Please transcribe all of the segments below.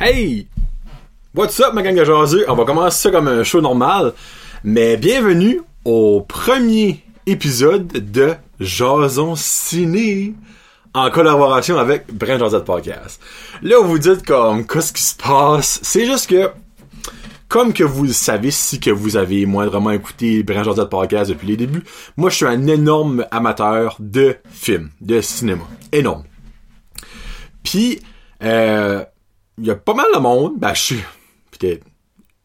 Hey! What's up, ma gang de jaseux? On va commencer ça comme un show normal. Mais bienvenue au premier épisode de Jason Ciné en collaboration avec Brand Josette Podcast. Là, vous dites comme, qu'est-ce qui se passe? C'est juste que, comme que vous le savez, si que vous avez moindrement écouté Brand Josette Podcast depuis les débuts, moi, je suis un énorme amateur de films, de cinéma. Énorme. Puis, euh, il y a pas mal de monde, ben je suis peut-être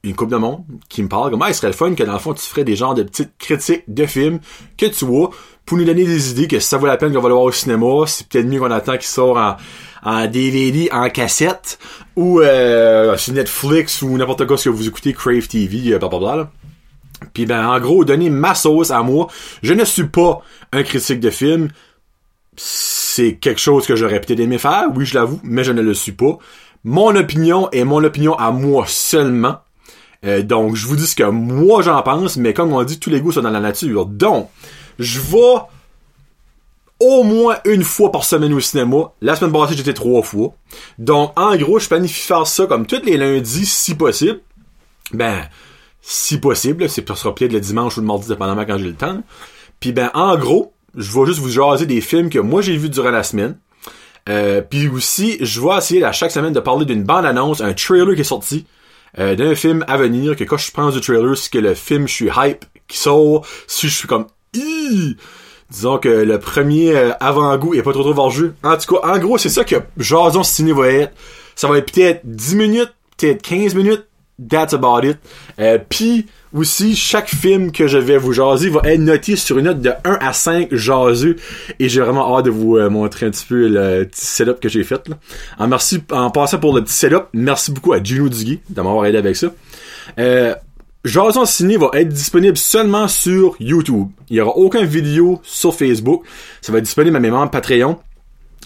une couple de monde qui me parle comme ah, il serait le fun que dans le fond tu ferais des genres de petites critiques de films que tu vois pour nous donner des idées que si ça vaut la peine qu'on va le voir au cinéma, c'est peut-être mieux qu'on attend qu'il sort en, DVD, en cassette ou euh, sur Netflix ou n'importe quoi ce que vous écoutez, Crave TV, euh, blablabla. Là. Puis ben en gros, donner ma sauce à moi. Je ne suis pas un critique de film. C'est quelque chose que j'aurais peut-être aimé faire, oui je l'avoue, mais je ne le suis pas mon opinion est mon opinion à moi seulement. Euh, donc, je vous dis ce que moi j'en pense, mais comme on dit, tous les goûts sont dans la nature. Donc, je vais au moins une fois par semaine au cinéma. La semaine passée, j'étais trois fois. Donc, en gros, je planifie faire ça comme tous les lundis, si possible. Ben, si possible, c'est pour sera peut-être le dimanche ou le mardi, dépendamment quand j'ai le temps. Puis ben, en gros, je vais juste vous jaser des films que moi j'ai vus durant la semaine. Euh, puis aussi, je vais essayer à chaque semaine de parler d'une bande-annonce, un trailer qui est sorti, euh, d'un film à venir, que quand je pense du trailer, c'est que le film, je suis hype, qui sort, si je suis comme, Ih! disons que le premier euh, avant-goût est pas trop trop vargeux. En tout cas, en gros, c'est ça que Jason Ciné va être. Ça va être peut-être 10 minutes, peut-être 15 minutes, that's about it. Euh, puis aussi, chaque film que je vais vous jaser va être noté sur une note de 1 à 5 jaseux. Et j'ai vraiment hâte de vous euh, montrer un petit peu le petit setup que j'ai fait. Là. En, passant pour le petit setup, merci beaucoup à Gino Dugui de m'avoir aidé avec ça. Euh, Jason Ciné va être disponible seulement sur YouTube. Il n'y aura aucun vidéo sur Facebook. Ça va être disponible à mes membres Patreon.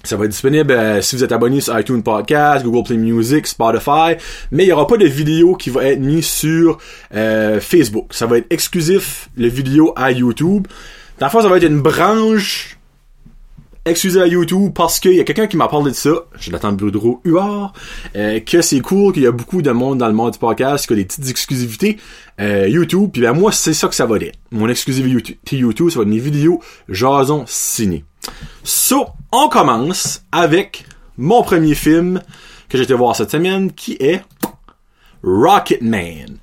Ça va être disponible euh, si vous êtes abonné sur iTunes Podcast, Google Play Music, Spotify, mais il y aura pas de vidéo qui va être mise sur euh, Facebook. Ça va être exclusif le vidéo à YouTube. Dans le ça va être une branche excusez à YouTube parce qu'il y a quelqu'un qui m'a parlé de ça, je l'attends Boudreau Huard, euh, que c'est cool, qu'il y a beaucoup de monde dans le monde du podcast, qui a des petites exclusivités euh, YouTube, puis ben moi c'est ça que ça va être. Mon exclusivité YouTube, ça va être mes vidéos Jason ciné. So, on commence avec mon premier film que j'ai été voir cette semaine, qui est Rocketman.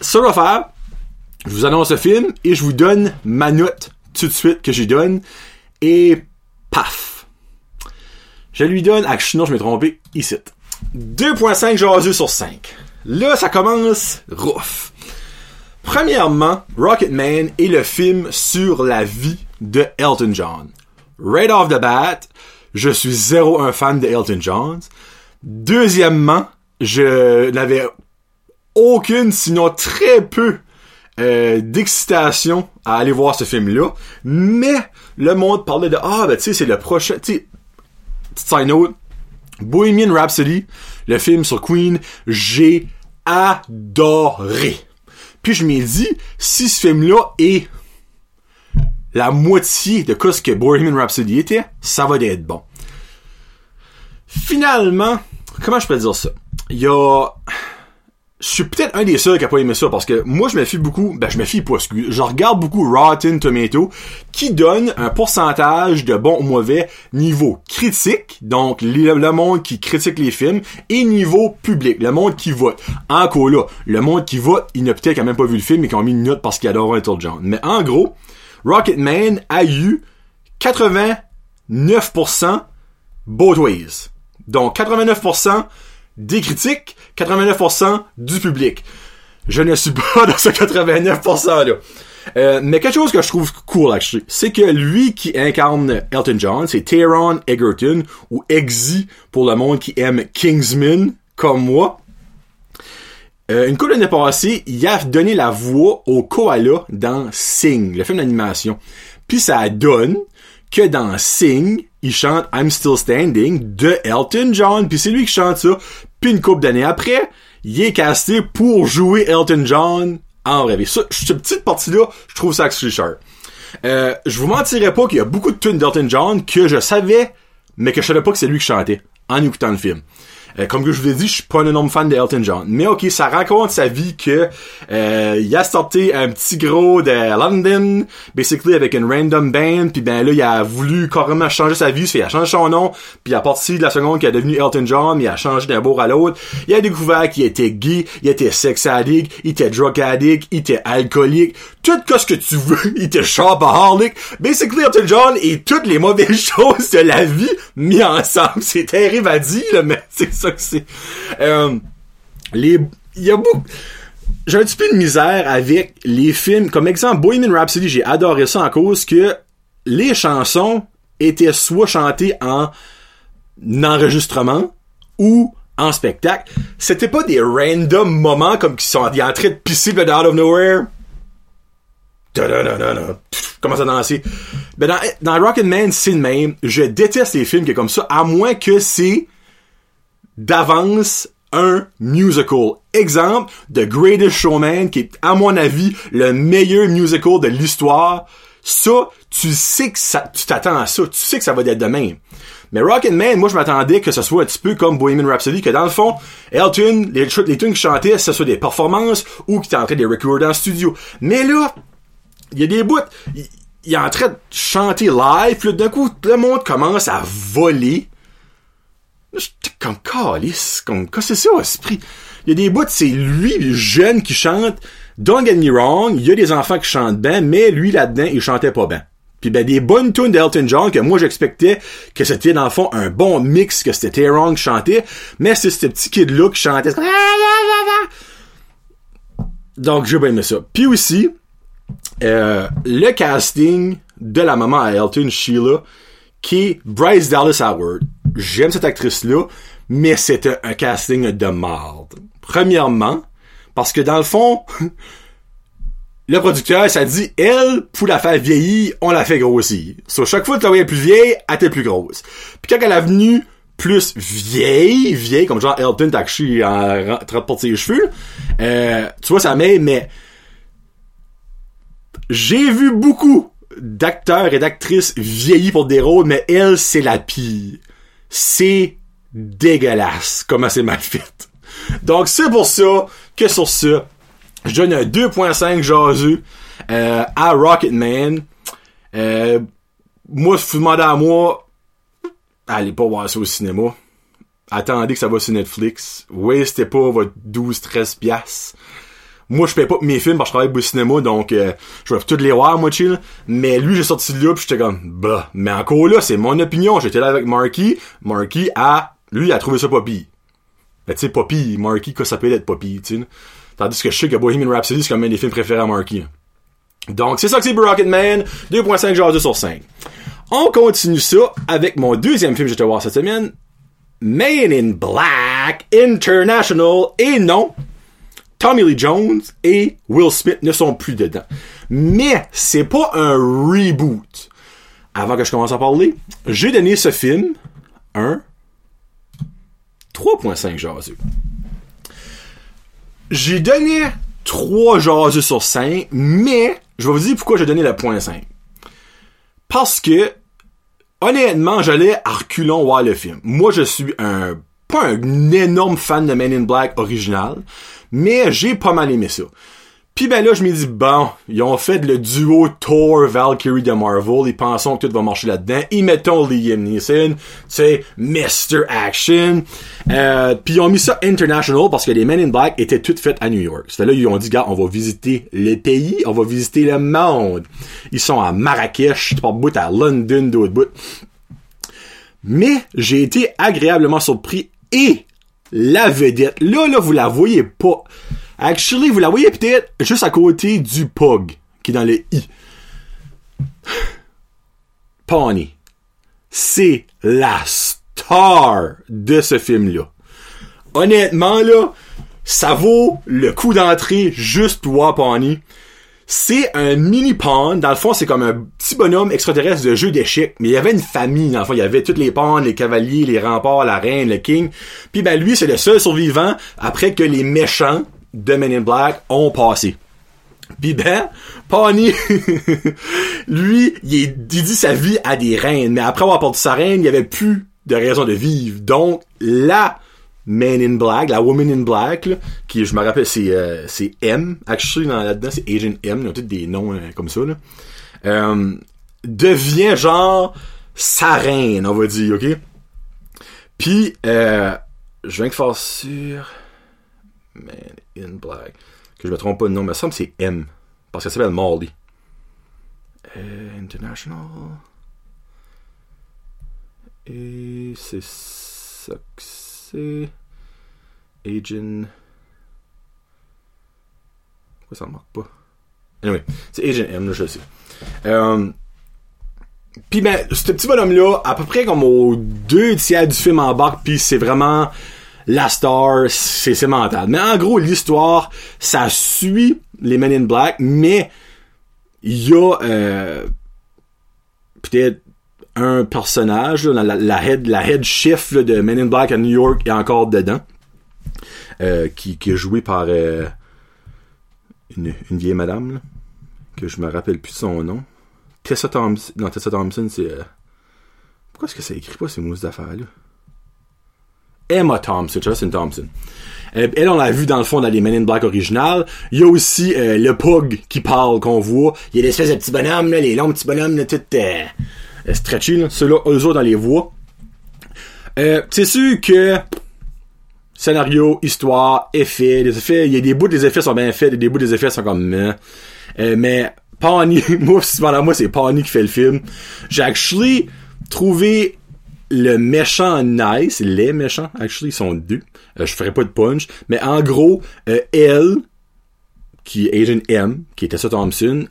Ça va faire, je vous annonce le film et je vous donne ma note tout de suite que j'y donne. Et paf. Je lui donne, ah, sinon je m'ai trompé, ici. 2.5 jaseux sur 5. Là, ça commence rough. Premièrement, Rocketman est le film sur la vie de Elton John. Right off the bat, je suis zéro un fan de Elton John. Deuxièmement, je n'avais aucune, sinon très peu, euh, d'excitation à aller voir ce film-là. Mais le monde parlait de ah ben tu sais c'est le prochain tu sais side note Bohemian Rhapsody le film sur Queen j'ai adoré puis je m'ai dit si ce film là est la moitié de ce que Bohemian Rhapsody était ça va être bon finalement comment je peux dire ça? Il y a je suis peut-être un des seuls qui a pas aimé ça parce que moi je me fie beaucoup, ben je me fie pas, je regarde beaucoup Rotten Tomato qui donne un pourcentage de bon ou mauvais niveau critique, donc le, monde qui critique les films, et niveau public, le monde qui vote. Encore là, le monde qui vote, il n'a peut-être quand même pas vu le film et qui ont mis une note parce qu'il adore un tour de genre. Mais en gros, Rocketman a eu 89% both ways. Donc 89% des critiques, 89% du public. Je ne suis pas dans ce 89%-là. Euh, mais quelque chose que je trouve cool, actually, c'est que lui qui incarne Elton John, c'est Taron Egerton, ou Exy pour le monde qui aime Kingsman, comme moi. Euh, une couple d'années passée, il a donné la voix au koala dans Sing, le film d'animation. Puis ça donne que dans Sing, il chante I'm Still Standing de Elton John, puis c'est lui qui chante ça. Puis une couple d'années après, il est casté pour jouer Elton John en rêve. Ça, cette petite partie-là, je trouve ça cher. Euh, je vous mentirais pas qu'il y a beaucoup de tunes d'Elton John que je savais, mais que je savais pas que c'est lui qui chantait en écoutant le film. Euh, comme que je vous l'ai dit, je suis pas un énorme fan de Elton John. Mais ok, ça raconte sa vie que euh, il a sorti un petit gros de London, basically avec une random band, puis ben là il a voulu carrément changer sa vie, il a changé son nom, puis à partir de la seconde qu'il est devenu Elton John, il a changé d'un bourg à l'autre. Il a découvert qu'il était gay, il était sex addict, il était drug addict, il était alcoolique, tout ce que tu veux, il était shopaholic. Basically Elton John et toutes les mauvaises choses de la vie mis ensemble. C'est terrible à dire, là, mais c'est ça que c'est. Euh, les, il y a beaucoup, j'ai un petit peu de misère avec les films. Comme exemple, Bohemian Rhapsody, j'ai adoré ça en cause que les chansons étaient soit chantées en enregistrement ou en spectacle. C'était pas des random moments comme qui sont en train de pisser out of nowhere. Comment à danser? Ben dans, dans Rocketman, c'est le même. Je déteste les films qui sont comme ça, à moins que c'est d'avance un musical. Exemple, The Greatest Showman, qui est, à mon avis, le meilleur musical de l'histoire. Ça, tu sais que ça, tu t'attends à ça. Tu sais que ça va être de même. Mais Rocketman, moi, je m'attendais que ce soit un petit peu comme Bohemian Rhapsody, que dans le fond, Elton, les, les tunes qu'il chantait, ce soit des performances ou qu'il était en train de recorder en studio. Mais là, il y a des bouts, il, est en train de chanter live, puis d'un coup, le monde commence à voler. J'étais comme calice, comme, c'est ça, esprit? Il y a des bouts, c'est lui, le jeune, qui chante. Don't get me wrong, il y a des enfants qui chantent bien, mais lui, là-dedans, il chantait pas bien. Puis ben, des bonnes tunes d'Elton John que moi, j'expectais que c'était, dans le fond, un bon mix, que c'était Tyrone qui chantait, mais c'est ce petit kid-là qui chantait. Donc, j'ai bien aimé ça. Puis aussi, euh, le casting de la maman à Elton, Sheila, qui est Bryce Dallas Howard. J'aime cette actrice-là, mais c'était un casting de marde. Premièrement, parce que dans le fond, le producteur, ça dit, elle, pour la faire vieillir, on la fait grossir. Sur chaque fois que tu la voyais plus vieille, elle était plus grosse. Puis quand elle est venue plus vieille, vieille, comme genre Elton t'as en train de ses cheveux, euh, tu vois, ça met, mais j'ai vu beaucoup d'acteurs et d'actrices vieillis pour des rôles, mais elle, c'est la pire. C'est dégueulasse comment c'est mal fait. Donc, c'est pour ça que sur ça, je donne un 2.5 jaseux euh, à Rocketman. Euh, moi, si vous demandez à moi, allez pas voir ça au cinéma. Attendez que ça va sur Netflix. Wastez pas votre 12-13 piastres. Moi, je paye pas mes films parce que je travaille au cinéma, donc euh, je vais toutes les voir, moi, chill. Mais lui, j'ai sorti de là, puis j'étais comme, bah. Mais encore là, c'est mon opinion. J'étais là avec Marky. Marky a, lui, a trouvé ça pire. Ben, tu sais, pas pire. Marky, quoi, ça peut être pas pire, tu sais. Tandis que je sais que Bohemian Rhapsody, c'est comme un des films préférés à Marky. Donc, c'est ça que c'est Rocketman. 2.5 jaseux sur 5. On continue ça avec mon deuxième film que j'étais voir cette semaine. Man in Black International. Et non, Tommy Lee Jones et Will Smith ne sont plus dedans. Mais c'est pas un reboot. Avant que je commence à parler, j'ai donné ce film un 3.5 jaseux. J'ai donné 3 jaseux sur 5, mais je vais vous dire pourquoi j'ai donné le point 5. Parce que, honnêtement, j'allais à reculons voir le film. Moi, je suis un, pas un énorme fan de Men in Black original, mais j'ai pas mal aimé ça. Puis ben là, je me dis, bon, ils ont fait le duo Thor Valkyrie de Marvel, ils pensent que tout va marcher là-dedans. Ils mettent Liam Neeson, tu sais, Mr. Action. Euh, puis ils ont mis ça international parce que les Men in Black étaient toutes faites à New York. C'était là, ils ont dit, gars, on va visiter les pays, on va visiter le monde. Ils sont à Marrakech, pas bout à London, d'autres bout. Mais j'ai été agréablement surpris et la vedette. Là, là, vous la voyez pas. Actually, vous la voyez peut-être juste à côté du POG, qui est dans le I. Pawnee. C'est la star de ce film-là. Honnêtement, là, ça vaut le coup d'entrée juste pour voir Pawnee. C'est un mini pond. Dans le fond, c'est comme un petit bonhomme extraterrestre de jeu d'échecs. Mais il y avait une famille. Dans le fond, il y avait toutes les ponds, les cavaliers, les remparts, la reine, le king. Puis ben lui, c'est le seul survivant après que les méchants de Men in Black ont passé. Puis ben, Pawnee, lui, il, est, dit sa vie à des reines. Mais après avoir perdu sa reine, il y avait plus de raison de vivre. Donc, la Man in Black, la Woman in Black, qui, je me rappelle, c'est euh, c'est M, actually, dans, là-dedans, c'est Agent M, ils ont tous des noms euh, comme ça. Euh, devient genre sa reine, on va dire, ok? Puis, je viens de faire sur Man in Black, que je me trompe pas de nom, mais ça me c'est M, parce qu'elle s'appelle Molly. International. Et c'est que c'est. Agent. Pourquoi ça marque pas? Anyway, c'est Agent M, je sais. Euh, puis ben, ce petit bonhomme-là, à peu près comme aux deux tiers du film embarque, puis c'est vraiment la star, c'est c'est mental. Mais en gros, l'histoire, ça suit les Men in Black, mais il y a euh, peut-être un personnage, la, head, la head chef de Men in Black à New York est encore dedans, euh, qui, qui est joué par euh, une, une vieille madame, que je me rappelle plus son nom. Tessa Thompson, non, Tessa Thompson, c'est... euh, pourquoi est-ce que ça écrit pas ces mousses d'affaires-là? Emma Thompson, c'est une Thompson. Euh, elle, on l'a vu dans le fond dans les Men in Black originales. Il y a aussi le Pug qui parle, qu'on voit. Il y a l'espèce de petits bonhommes, là, les longs petits bonhommes, là, tout euh, stretchy, là. Ceux-là, eux autres, dans les voix. Euh, c'est sûr que scénario, histoire, effets, les effets, il y a des bouts des effets sont bien faits, des bouts des effets sont comme meh. Euh, mais Pawnee, moi, moi, c'est Pawnee qui fait le film. J'ai actually trouvé le méchant nice, les méchants, actually, ils sont deux. Euh, je ferai pas de punch, mais en gros, euh, elle, qui est Agent M, qui était ça Thompson,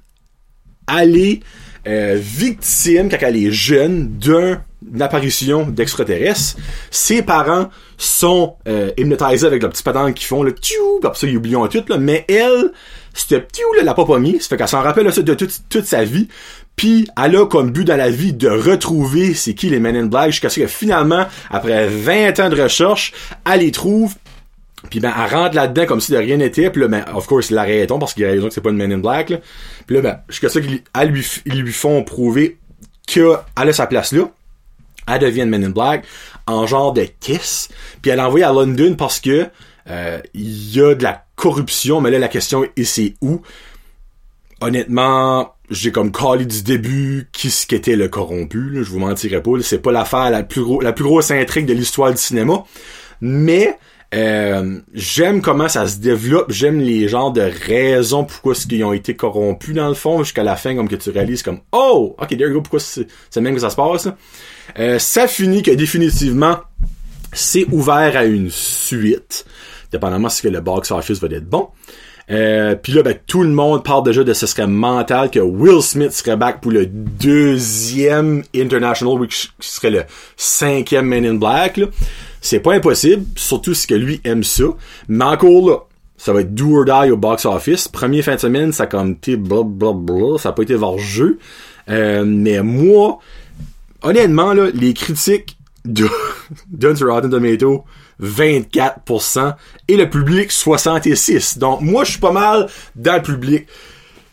est euh, victime, quand elle est jeune, d'un une apparition d'extraterrestres. Ses parents sont euh, hypnotisés avec le petit patente qu'ils font, le pis après ça, ils oublient tout, là, mais elle, ce tiou là, l'a pas pas mis, fait qu'elle s'en rappelle ça de toute, toute sa vie, puis elle a comme but dans la vie de retrouver c'est qui les Men in Black, jusqu'à ce que finalement, après 20 ans de recherche, elle les trouve, puis ben, elle rentre là-dedans comme si de rien n'était. Puis là, ben, of course, ils parce qu'il a raison que c'est pas une Man in Black. Là. Puis là, ben, jusqu'à ça qu'ils lui, ils lui font prouver qu'elle a sa place là. Elle devient une Man in Black en genre de kiss. Puis elle est envoyée à London parce que euh, il y a de la corruption. Mais là, la question est c'est où? Honnêtement, j'ai comme callé du début qui ce qu'était le corrompu. Je vous mentirai pas. C'est pas l'affaire la plus gros, la plus grosse intrigue de l'histoire du cinéma. Mais euh, j'aime comment ça se développe, j'aime les genres de raisons pourquoi ce qu'ils ont été corrompus dans le fond, jusqu'à la fin, comme que tu réalises comme Oh! Ok, there you go, pourquoi c'est même que ça se passe. Euh, ça finit que définitivement c'est ouvert à une suite, dépendamment si que le box office va être bon. Euh, puis là, ben, tout le monde parle déjà de ce serait mental que Will Smith serait back pour le deuxième International, qui serait le cinquième Men in Black. là. C'est pas impossible, surtout si que lui aime ça. Mais encore là, ça va être do or die au box office. Premier fin de semaine, ça a comme été blablabla, ça a pas été voir jeu. Euh, mais moi, honnêtement, là, les critiques de, sur Rotten Tomato, 24%, et le public, 66%. Donc, moi, je suis pas mal dans le public.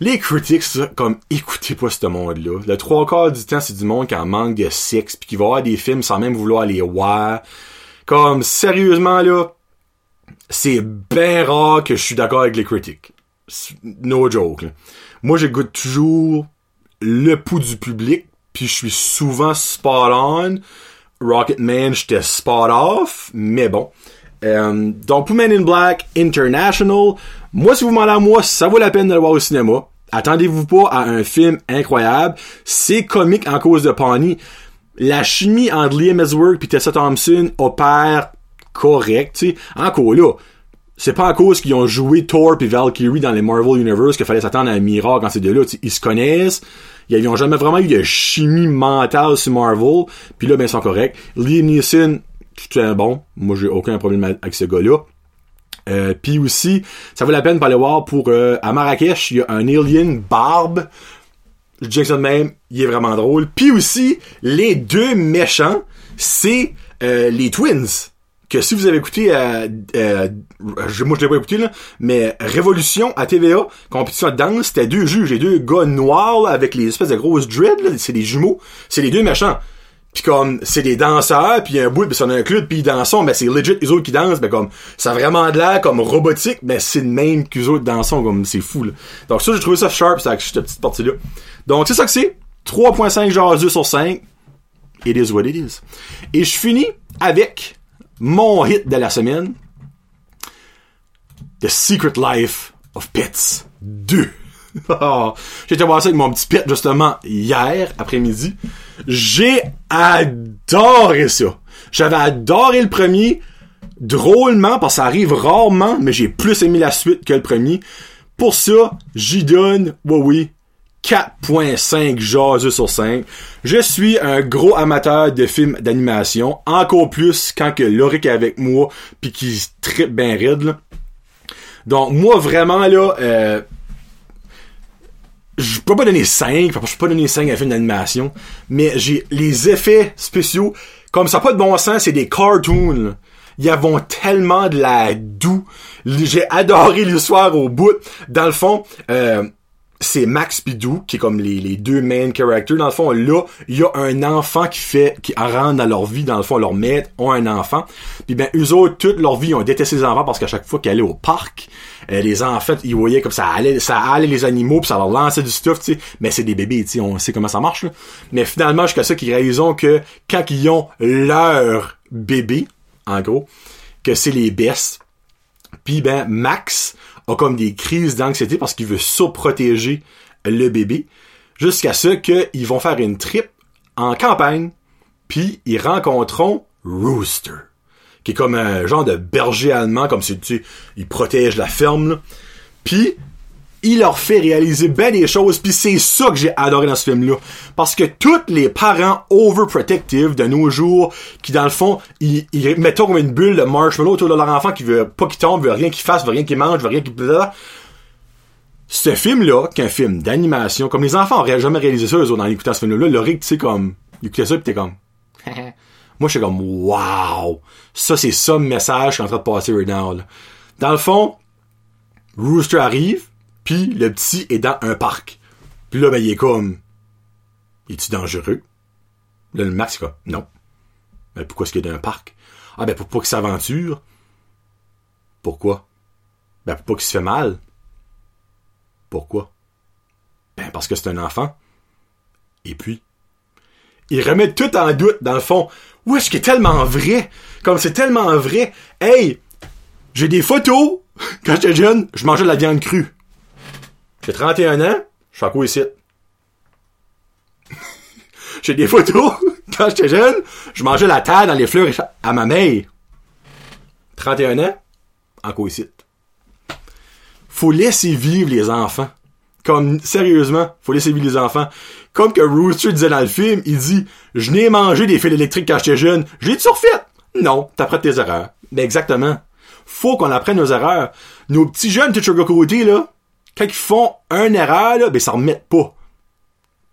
Les critiques, ça, comme, écoutez pas ce monde-là. Le trois quarts du temps, c'est du monde qui en manque de sexe, puis qui va voir des films sans même vouloir les voir. Comme, sérieusement, là, c'est bien rare que je suis d'accord avec les critiques. No joke, là. Moi, j'écoute toujours le pouls du public, puis je suis souvent spot on. Rocketman, j'étais spot off, mais bon. Euh, donc, pour Men in Black International, moi, si vous demandez à moi, ça vaut la peine de le voir au cinéma. Attendez-vous pas à un film incroyable. C'est comique en cause de Pawnee. La chimie entre Liam Hemsworth et Tessa Thompson opère correct, tu sais. Encore là, c'est pas à cause qu'ils ont joué Thor et Valkyrie dans les Marvel Universe qu'il fallait s'attendre à un miracle quand ces deux-là. Ils se connaissent. Ils ont jamais vraiment eu de chimie mentale sur Marvel. Puis là, ben, ils sont corrects. Liam Neeson, tout est bon. Moi, j'ai aucun problème avec ce gars-là. Euh, puis aussi, ça vaut la peine d'aller voir pour... euh, à Marrakech, il y a un alien barbe. Je dis ça de même, il est vraiment drôle. Puis aussi, les deux méchants, c'est euh, les Twins que si vous avez écouté, euh, euh, moi je l'ai pas écouté là, mais Révolution à TVA, compétition de danse, c'était deux juges, les deux gars noirs avec les espèces de grosses dreads, c'est des jumeaux, c'est les deux méchants. Puis comme, c'est des danseurs, puis un bout, puis c'est un club, puis ils dansent, mais c'est legit eux autres qui dansent, mais comme, ça a vraiment de l'air comme robotique, mais c'est le même qu'eux autres dansent, comme, c'est fou, là. Donc ça, j'ai trouvé ça sharp, cette petite partie-là. Donc c'est ça que c'est. 3.5 jaseux sur 5. It is what it is. Et je finis avec mon hit de la semaine. The Secret Life of Pets 2. J'étais voir ça avec mon petit pet justement hier après-midi. J'ai adoré ça. J'avais adoré le premier drôlement parce que ça arrive rarement, mais j'ai plus aimé la suite que le premier. Pour ça, j'y donne, oui oui, 4.5 jaseux sur 5. Je suis un gros amateur de films d'animation, encore plus quand que Loric est avec moi puis qu'il tripe bien raide là. Donc moi vraiment là euh, je peux pas donner 5, je peux pas donner 5 à un film d'animation, mais j'ai les effets spéciaux, comme ça pas de bon sens, c'est des cartoons. Ils avons tellement de la doux. J'ai adoré l'histoire au bout. Dans le fond, euh, c'est Max Pidou qui est comme les, deux main characters. Dans le fond, là, il y a un enfant qui fait, qui rentre dans leur vie. Dans le fond, leur maître ont un enfant. Puis ben, eux autres, toute leur vie, ont détesté les enfants parce qu'à chaque fois qu'ils allaient au parc, euh, les enfants, ils voyaient comme ça allait, ça allait les animaux puis ça leur lançait du stuff, tu sais. Mais c'est des bébés, tu sais, on sait comment ça marche. Mais finalement, jusqu'à ça qu'ils réalisent que quand ils ont leur bébé, en gros, que c'est les best. Puis ben, Max, a comme des crises d'anxiété parce qu'il veut surprotéger le bébé. Jusqu'à ce qu'ils vont faire une trip en campagne, puis ils rencontreront Rooster, qui est comme un genre de berger allemand, comme si tu il protège la ferme. Puis il leur fait réaliser bien des choses, puis c'est ça que j'ai adoré dans ce film-là. Parce que tous les parents overprotective de nos jours, qui dans le fond, ils, ils mettent comme une bulle de marshmallow autour de leur enfant qui veut pas qu'il tombe, veut rien qu'il fasse, veut rien qu'il mange, veut rien qu'il... Ce film-là, qui est un film d'animation, comme les enfants auraient jamais réalisé ça, eux autres, dans l'écoutant ce film-là, le tu sais, comme, ils écoutaient ça pis t'es comme... Moi, je suis comme, wow! Ça, c'est ça le message qui est en train de passer right now, Dans le fond, Rooster arrive, puis le petit est dans un parc. Puis là, ben, il est comme... Es-tu dangereux? Là, le Max, est comme... Non. Ben, pourquoi est-ce qu'il est dans un parc? Ah, ben, pour pas qu'il s'aventure. Pourquoi? Ben, pour pas qu'il se fait mal. Pourquoi? Ben, parce que c'est un enfant. Et puis, il remet tout en doute, dans le fond. Où est-ce qu'il est tellement vrai? Comme c'est tellement vrai. Hey! J'ai des photos! Quand j'étais jeune, je mangeais de la viande crue. J'ai 31 ans, je suis encore ici. J'ai des photos. Quand j'étais jeune, je mangeais la terre dans les fleurs à ma mère. 31 ans, encore ici. Faut laisser vivre les enfants. Comme, sérieusement, faut laisser vivre les enfants. Comme que Rooster disait dans le film, il dit, je n'ai mangé des fils électriques quand j'étais jeune. J'ai toujours fait. Non, t'apprends tes erreurs. Mais exactement. Faut qu'on apprenne nos erreurs. Nos petits jeunes de côté, là, quand ils font un erreur, là, ben, ça remet pas.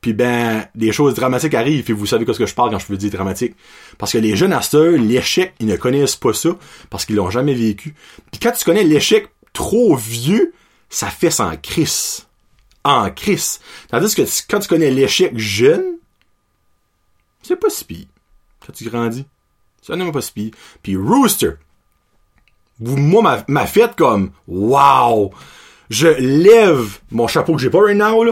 Puis ben, des choses dramatiques arrivent, et vous savez ce que je parle quand je veux dire dramatique. Parce que les jeunes à l'échec, ils ne connaissent pas ça, parce qu'ils l'ont jamais vécu. Puis quand tu connais l'échec trop vieux, ça fait ça en crise. En crise. Tandis que quand tu connais l'échec jeune, c'est pas si. Quand tu grandis, ça n'est pas si pire. Puis Rooster, vous, moi, m'a fait comme, wow! Je lève mon chapeau que j'ai pas right now,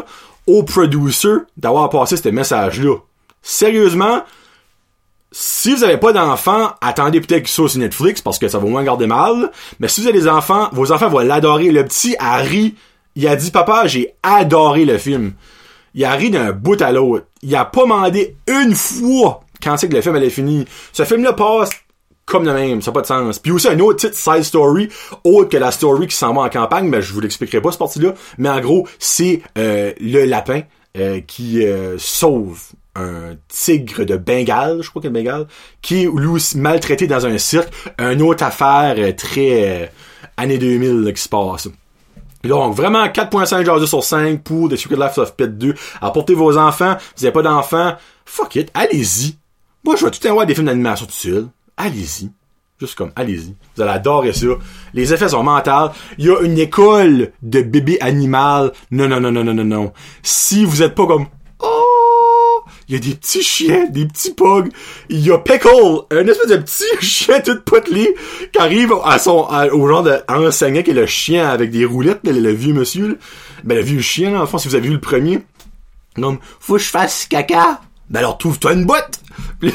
au producer d'avoir passé ce message-là. Sérieusement, si vous avez pas d'enfants, attendez peut-être qu'il soit sur Netflix parce que ça va moins garder mal. Mais si vous avez des enfants, vos enfants vont l'adorer. Le petit Harry, il a dit papa, j'ai adoré le film. Il a ri d'un bout à l'autre. Il a pas demandé une fois quand c'est que le film allait finir. Ce film-là passe comme de même, ça n'a pas de sens. Puis aussi un autre petite side story, autre que la story qui s'en va en campagne, mais je vous l'expliquerai pas ce partie-là. Mais en gros, c'est euh, le lapin euh, qui euh, sauve un tigre de Bengale, je crois que c'est Bengale, qui est lui maltraité dans un cirque. Une autre affaire très année 2000 qui se passe. Donc, vraiment, 4.5 jaseux sur 5 pour The Secret Life of Pet 2. Apportez vos enfants. Vous n'avez pas d'enfants. Fuck it. Allez-y. Moi, je vais tout avoir des films d'animation tout seul allez-y. Juste comme, allez-y. Vous allez adorer ça. Les effets sont mentaux. Il y a une école de bébé animal. Non, non, non, non, non, non, non. Si vous êtes pas comme, oh, il y a des petits chiens, des petits pugs. Il y a Pickle, un espèce de petit chien tout potelé qui arrive à son, au genre d'enseignant qui est le chien avec des roulettes, le, le vieux monsieur, là. ben le vieux chien, en fait, si vous avez vu le premier. Donc, faut que je fasse caca. Ben alors, trouve-toi une le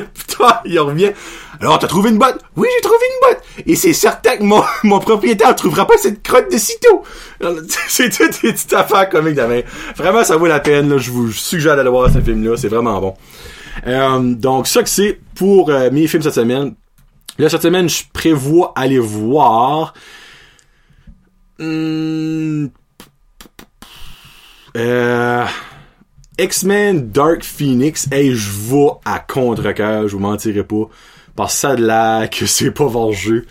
putain, il revient. Alors, t'as trouvé une botte? Oui, j'ai trouvé une botte. Et c'est certain que mon, mon propriétaire trouvera pas cette crotte de sitôt. C'est toutes des petites affaires comiques de Vraiment, ça vaut la peine, là. Je vous suggère d'aller voir ce film-là. C'est vraiment bon. Euh, donc, ça que c'est pour euh, mes films cette semaine. Là, cette semaine, je prévois aller voir... Hum, euh... X-Men Dark Phoenix, hey, je vais à contre-cœur, je vous mentirai pas. Parce que ça de là que c'est pas vengeux.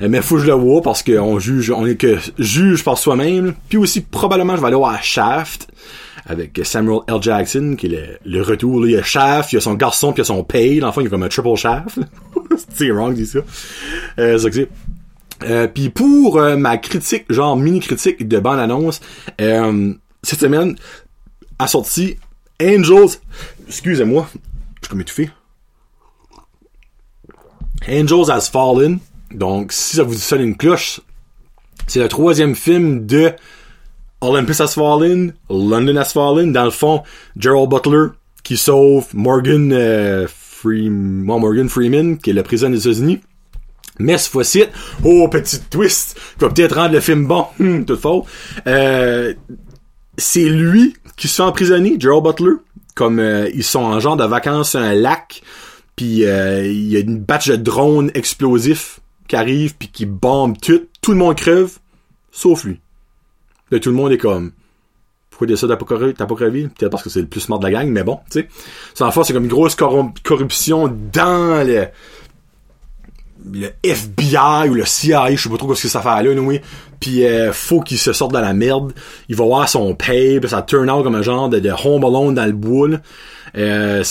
Mais faut que je le vois parce qu'on juge, on est que juge par soi-même. Puis aussi, probablement, je vais aller voir Shaft avec Samuel L. Jackson, qui est le, retour. Là, il y a Shaft, il y a son garçon, puis il y a son paye. L'enfant, il y a comme un triple Shaft. c'est wrong, dit ça. Euh, c'est ça euh, puis pour euh, ma critique, genre mini-critique de bande-annonce, euh, cette semaine, a sorti Angels. Excusez-moi, je suis comme étouffé. Angels Has Fallen. Donc, si ça vous sonne une cloche, c'est le troisième film de Olympus Has Fallen, London Has Fallen. Dans le fond, Gerald Butler qui sauve Morgan, euh, Freeman, Morgan Freeman, qui est le président des États-Unis. Mais cette fois-ci, oh, petit twist, qui va peut-être rendre le film bon, hum, tout faux. Euh, c'est lui qui se fait emprisonner, Gerald Butler, comme euh, ils sont en genre de vacances sur un lac, puis euh, il y a une batch de drones explosifs qui arrivent puis qui bombent tout, tout le monde crève, sauf lui. Là, tout le monde est comme pourquoi dire ça t'as pas crevé? Peut-être parce que c'est le plus smart de la gang, mais bon, tu sais. Sans force, c'est comme une grosse corruption dans le le FBI ou le CIA, je sais pas trop ce que ça fait là, oui. Puis euh, faut qu'il se sorte de la merde. Il va voir son pay, ça turn out comme un genre de, de Home Alone dans le boule. Euh,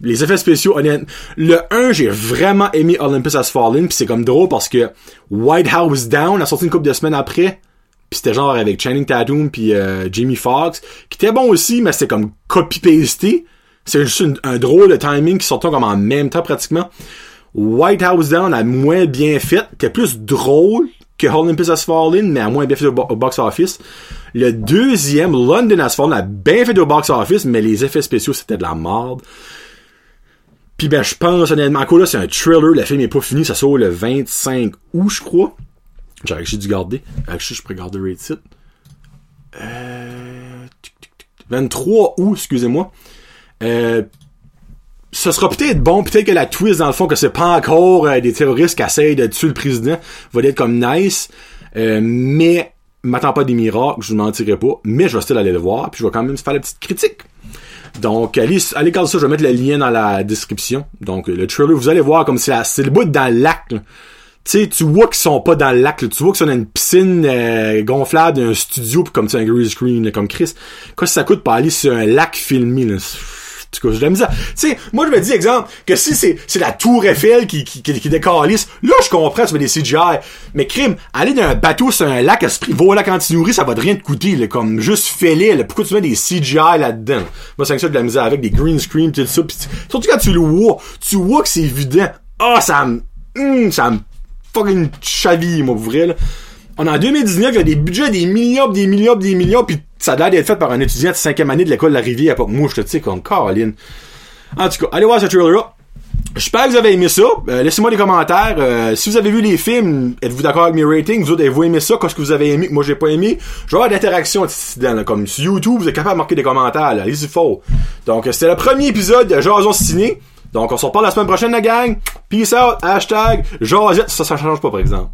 les effets spéciaux, honnêtement, le 1, j'ai vraiment aimé Olympus Has Fallen, puis c'est comme drôle parce que White House Down a sorti une couple de semaines après, puis c'était genre avec Channing Tatum puis euh, Jamie Foxx, qui était bon aussi, mais c'était comme copy-pasté. C'est juste un drôle de timing qui sortait comme en même temps pratiquement. White House Down a moins bien fait, qui est plus drôle que Olympus Has Fallen, mais a moins bien fait au, box office. Le deuxième, London Has Fallen, a bien fait au box office, mais les effets spéciaux, c'était de la merde. Puis ben, je pense, honnêtement, quoi là, c'est un thriller, le film est pas fini, ça sort le 25 août, je crois. J'aurais dû garder. Actually, je pourrais garder le site. Euh... 23 août, excusez-moi. Euh, ce sera peut-être bon, peut-être que la twist dans le fond que c'est pas encore euh, des terroristes qui essayent de tuer le président va être comme nice, euh, mais m'attends pas des miracles, je vous mentirai pas, mais je vais still aller le voir, puis je vais quand même faire la petite critique. Donc, allez, allez quand ça, je vais mettre le lien dans la description. Donc, le trailer, vous allez voir comme c'est c'est le bout dans le lac. Tu sais, tu vois qu'ils sont pas dans le lac. Tu vois qu'ils sont dans une piscine euh, gonflable d'un studio, puis comme c'est un green screen, comme Chris. Quoi ça coûte pour aller sur un lac filmé? Là? Tout cas, ça. Tu sais, moi, je me dis, exemple, que si c'est, c'est la tour Eiffel qui, qui, qui, qui là, je comprends, tu mets des CGI. Mais crime, aller d'un bateau sur un lac à se priver au lac anti ça va de rien te coûter, là, comme juste fêler, là. Pourquoi tu mets des CGI là-dedans? Moi, c'est ça de la misère avec des green screen, tout ça. Pis, surtout quand tu le vois, tu vois que c'est évident. Ah, ça me, hum, ça me fucking chaville, moi, pour vrai, là. On est en 2019, il y a des budgets des millions, des millions, des millions, puis ça a l'air d'être fait par un étudiant de cinquième année de l'école de la Rivière. Pas moi, je te sais, comme Caroline. En tout cas, allez voir ce trailer-là. J'espère que vous avez aimé ça. Euh, laissez-moi des commentaires. Euh, si vous avez vu les films, êtes-vous d'accord avec mes ratings? Vous autres, avez-vous aimé ça? Qu'est-ce que vous avez aimé que moi j'ai pas aimé? Je d'interaction là, comme sur YouTube, vous êtes capable de marquer des commentaires. Allez-y fort. Donc, c'était le premier épisode de Jason Ciné. Donc, on se reparle la semaine prochaine, la gang. Peace out. Hashtag Josette. Ça, ça change pas, par exemple.